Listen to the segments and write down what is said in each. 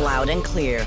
loud and clear.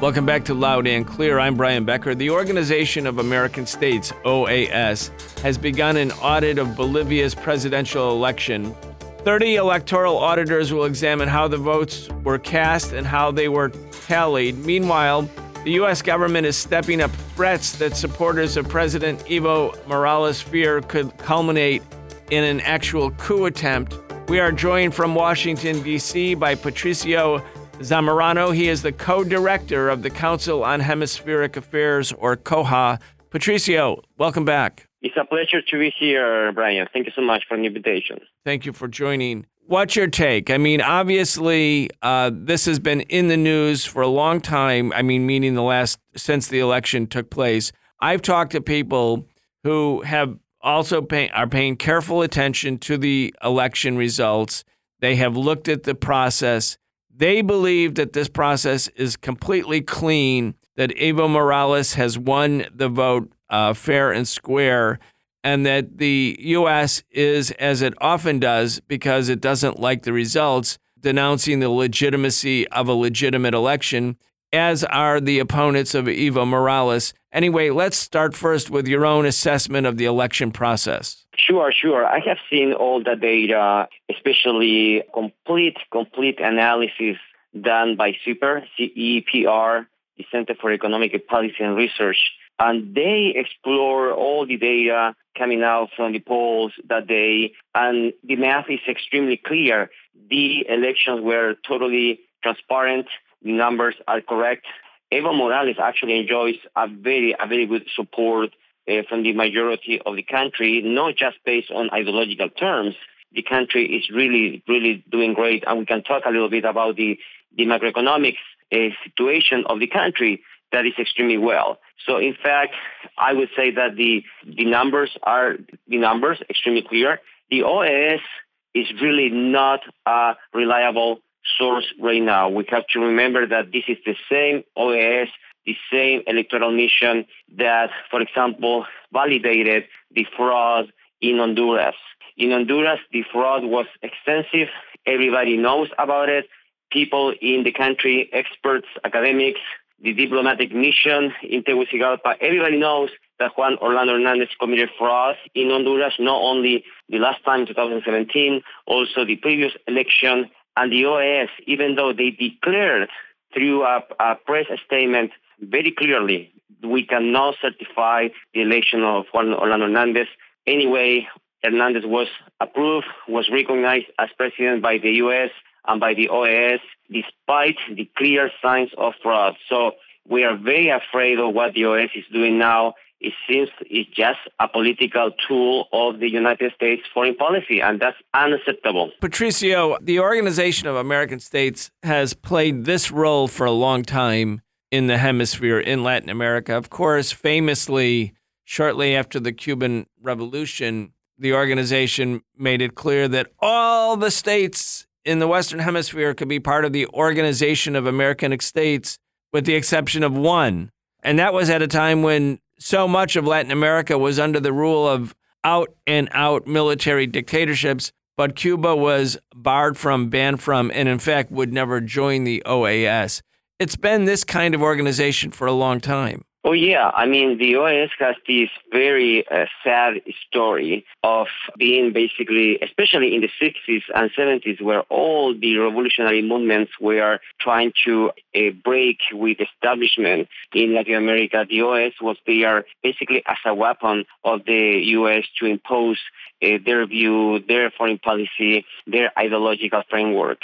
Welcome back to Loud and Clear. I'm Brian Becker. The Organization of American States, OAS, has begun an audit of Bolivia's presidential election. 30 electoral auditors will examine how the votes were cast and how they were tallied. Meanwhile, the U.S. government is stepping up threats that supporters of President Evo Morales fear could culminate in an actual coup attempt. We are joined from Washington, D.C. by Patricio Zamorano. He is the co director of the Council on Hemispheric Affairs, or COHA. Patricio, welcome back. It's a pleasure to be here, Brian. Thank you so much for the invitation. Thank you for joining. What's your take? I mean, obviously, uh, this has been in the news for a long time. I mean, meaning the last since the election took place. I've talked to people who have also pay, are paying careful attention to the election results. They have looked at the process. They believe that this process is completely clean, that Evo Morales has won the vote uh, fair and square, and that the U.S. is, as it often does, because it doesn't like the results, denouncing the legitimacy of a legitimate election, as are the opponents of Evo Morales. Anyway, let's start first with your own assessment of the election process. Sure, sure. I have seen all the data, especially complete, complete analysis done by CEPR, C-E-P-R, the Center for Economic Policy and Research and they explore all the data coming out from the polls that day, and the math is extremely clear. The elections were totally transparent. Numbers are correct. Evo Morales actually enjoys a very, a very good support uh, from the majority of the country, not just based on ideological terms. The country is really, really doing great, and we can talk a little bit about the, the macroeconomics uh, situation of the country that is extremely well. So in fact, I would say that the the numbers are the numbers extremely clear. The OAS is really not a reliable source right now. We have to remember that this is the same OAS, the same electoral mission that, for example, validated the fraud in Honduras. In Honduras, the fraud was extensive. Everybody knows about it. People in the country, experts, academics, the diplomatic mission in Tegucigalpa. Everybody knows that Juan Orlando Hernandez committed fraud in Honduras, not only the last time in 2017, also the previous election. And the OAS, even though they declared through a, a press statement very clearly, we cannot certify the election of Juan Orlando Hernandez. Anyway, Hernandez was approved, was recognized as president by the U.S and by the OAS despite the clear signs of fraud. So we are very afraid of what the OAS is doing now. It seems it's just a political tool of the United States foreign policy, and that's unacceptable. Patricio, the Organization of American States has played this role for a long time in the hemisphere in Latin America. Of course, famously, shortly after the Cuban Revolution, the organization made it clear that all the states in the Western Hemisphere could be part of the Organization of American States, with the exception of one. And that was at a time when so much of Latin America was under the rule of out and out military dictatorships, but Cuba was barred from, banned from, and in fact would never join the OAS. It's been this kind of organization for a long time. Oh, yeah. I mean, the OAS has this very uh, sad story of being basically, especially in the 60s and 70s, where all the revolutionary movements were trying to uh, break with establishment in Latin America. The OAS was there basically as a weapon of the U.S. to impose uh, their view, their foreign policy, their ideological framework.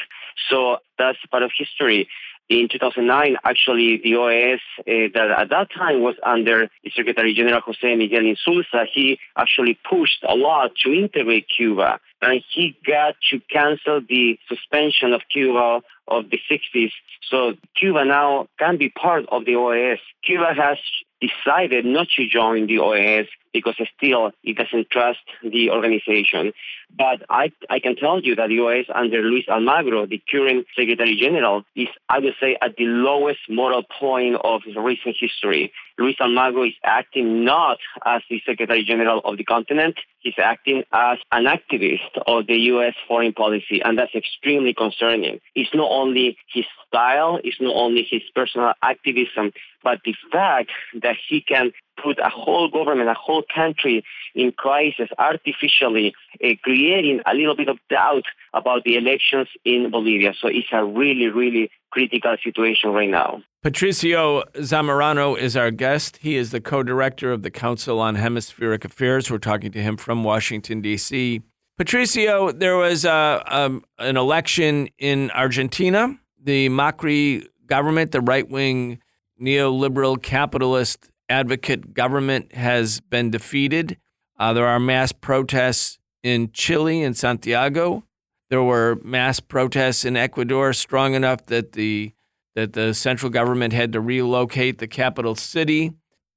So that's part of history in 2009, actually, the OAS uh, that at that time was under Secretary General Jose Miguel Insulza, he actually pushed a lot to integrate Cuba, and he got to cancel the suspension of Cuba of the 60s. So Cuba now can be part of the OAS. Cuba has decided not to join the OAS because still it doesn't trust the organization. But I, I can tell you that the OAS under Luis Almagro, the current Secretary General, is, I would say, at the lowest moral point of recent history. Luis Almagro is acting not as the Secretary General of the continent, he's acting as an activist of the U.S. foreign policy, and that's extremely concerning. It's not only his style, it's not only his personal activism, but the fact that he can put a whole government, a whole country in crisis artificially, uh, creating a little bit of doubt about the elections in Bolivia. So it's a really, really critical situation right now. Patricio Zamorano is our guest. He is the co director of the Council on Hemispheric Affairs. We're talking to him from Washington, D.C. Patricio, there was uh, um, an election in Argentina. The Macri government, the right wing neoliberal capitalist advocate government, has been defeated. Uh, there are mass protests in Chile and Santiago. There were mass protests in Ecuador strong enough that the that the central government had to relocate the capital city.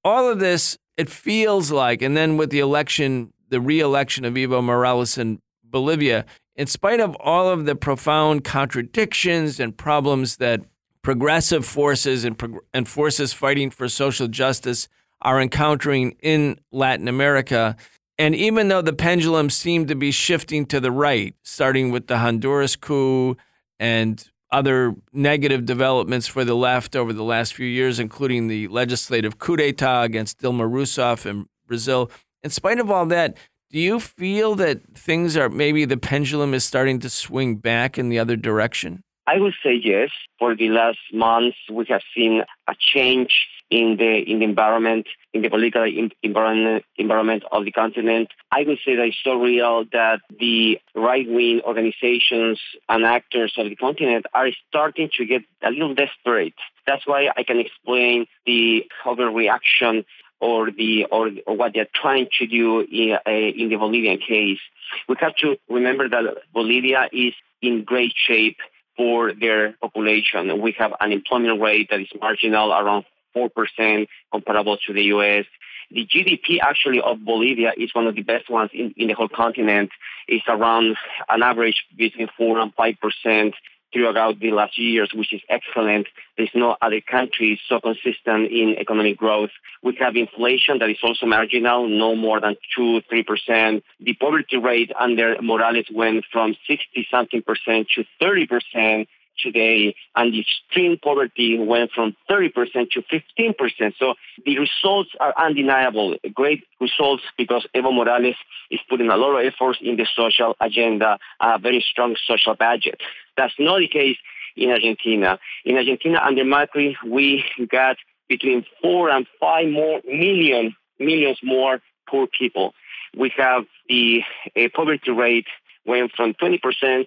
All of this, it feels like, and then with the election, the re-election of Evo Morales in Bolivia, in spite of all of the profound contradictions and problems that progressive forces and, and forces fighting for social justice are encountering in Latin America, and even though the pendulum seemed to be shifting to the right, starting with the Honduras coup and other negative developments for the left over the last few years, including the legislative coup d'etat against Dilma Rousseff in Brazil. In spite of all that, do you feel that things are maybe the pendulum is starting to swing back in the other direction? I would say yes. For the last months, we have seen a change in the in the environment, in the political environment, environment of the continent. I would say that it's so real that the right wing organizations and actors of the continent are starting to get a little desperate. That's why I can explain the overreaction or the or, or what they're trying to do in, uh, in the Bolivian case. We have to remember that Bolivia is in great shape for their population. We have an unemployment rate that is marginal, around 4% comparable to the US. The GDP actually of Bolivia is one of the best ones in, in the whole continent. It's around an average between 4 and 5% throughout the last years, which is excellent. There's no other country so consistent in economic growth. We have inflation that is also marginal, no more than 2 3%. The poverty rate under Morales went from 60 something percent to 30% today, and the extreme poverty went from 30% to 15%. So the results are undeniable. Great results because Evo Morales is putting a lot of efforts in the social agenda, a very strong social budget. That's not the case in Argentina. In Argentina, under Macri, we got between four and five more million millions more poor people. We have the uh, poverty rate went from 20%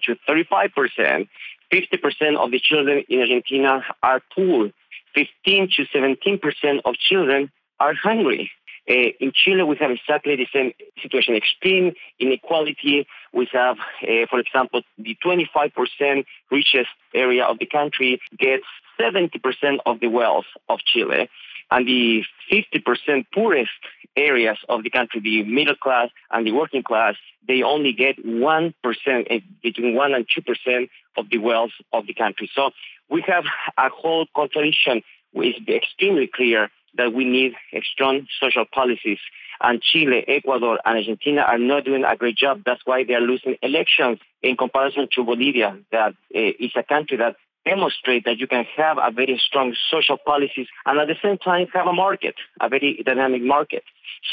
to 35%. 50% of the children in Argentina are poor. 15 to 17% of children are hungry. Uh, in Chile, we have exactly the same situation. Extreme inequality. We have, uh, for example, the 25% richest area of the country gets 70% of the wealth of Chile, and the 50% poorest areas of the country, the middle class and the working class, they only get 1%, uh, between 1 and 2% of the wealth of the country. So we have a whole contradiction is extremely clear that we need strong social policies. And Chile, Ecuador, and Argentina are not doing a great job. That's why they are losing elections in comparison to Bolivia, that uh, is a country that demonstrates that you can have a very strong social policies and at the same time have a market, a very dynamic market.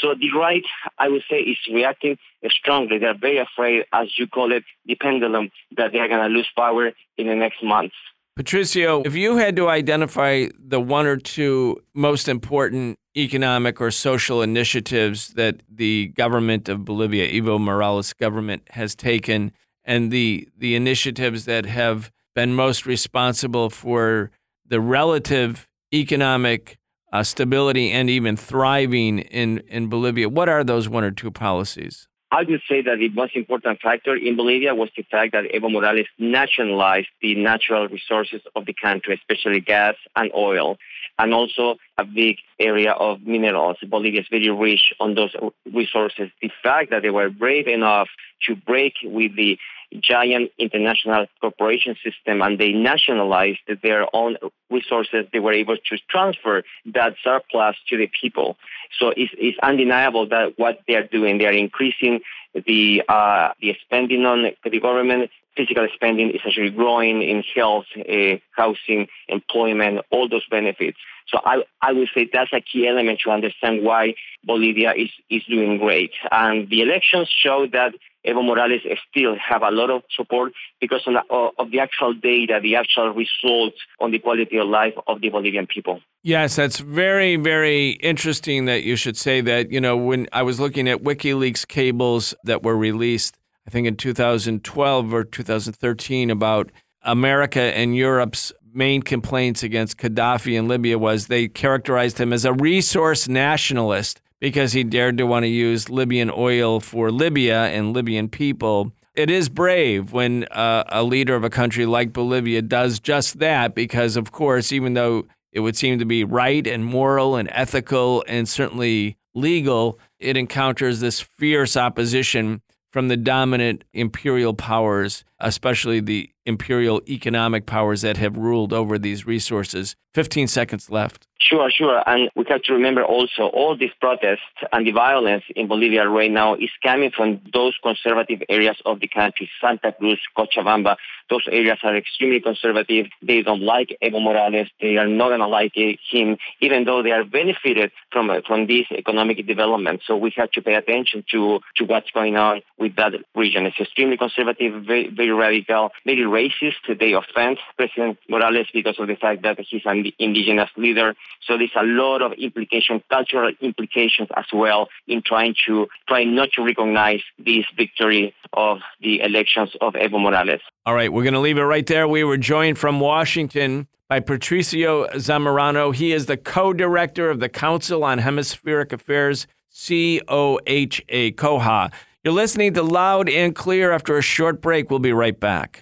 So the right, I would say, is reacting strongly. They're very afraid, as you call it, the pendulum, that they're going to lose power in the next months. Patricio, if you had to identify the one or two most important economic or social initiatives that the government of Bolivia, Evo Morales government, has taken, and the the initiatives that have been most responsible for the relative economic uh, stability and even thriving in, in Bolivia, what are those one or two policies? I would say that the most important factor in Bolivia was the fact that Evo Morales nationalized the natural resources of the country, especially gas and oil, and also a big area of minerals. Bolivia is very rich on those resources. The fact that they were brave enough to break with the giant international corporation system and they nationalized their own resources, they were able to transfer that surplus to the people. So it's, it's undeniable that what they are doing, they are increasing the uh, the spending on the government. Fiscal spending is actually growing in health, uh, housing, employment, all those benefits. So I, I would say that's a key element to understand why Bolivia is, is doing great. And the elections show that Evo Morales still have a lot of support because of the, of the actual data, the actual results on the quality of life of the Bolivian people. Yes, that's very, very interesting that you should say that. You know, when I was looking at WikiLeaks cables that were released, I think in 2012 or 2013, about America and Europe's main complaints against Gaddafi in Libya was they characterized him as a resource nationalist because he dared to want to use Libyan oil for Libya and Libyan people. It is brave when uh, a leader of a country like Bolivia does just that because, of course, even though it would seem to be right and moral and ethical and certainly legal, it encounters this fierce opposition from the dominant imperial powers, especially the imperial economic powers that have ruled over these resources. 15 seconds left. Sure, sure. And we have to remember also all these protests and the violence in Bolivia right now is coming from those conservative areas of the country, Santa Cruz, Cochabamba. Those areas are extremely conservative. They don't like Evo Morales. They are not going to like eh, him, even though they are benefited from eh, from this economic development. So we have to pay attention to, to what's going on with that region. It's extremely conservative, very, very radical, very racist. They offend President Morales because of the fact that he's an indigenous leader. So there's a lot of implications, cultural implications as well in trying to try not to recognize this victory of the elections of Evo Morales. All right, we're going to leave it right there. We were joined from Washington by Patricio Zamorano. He is the co-director of the Council on Hemispheric Affairs, COHA, COHA. You're listening to Loud and Clear after a short break. We'll be right back.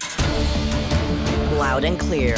Loud and Clear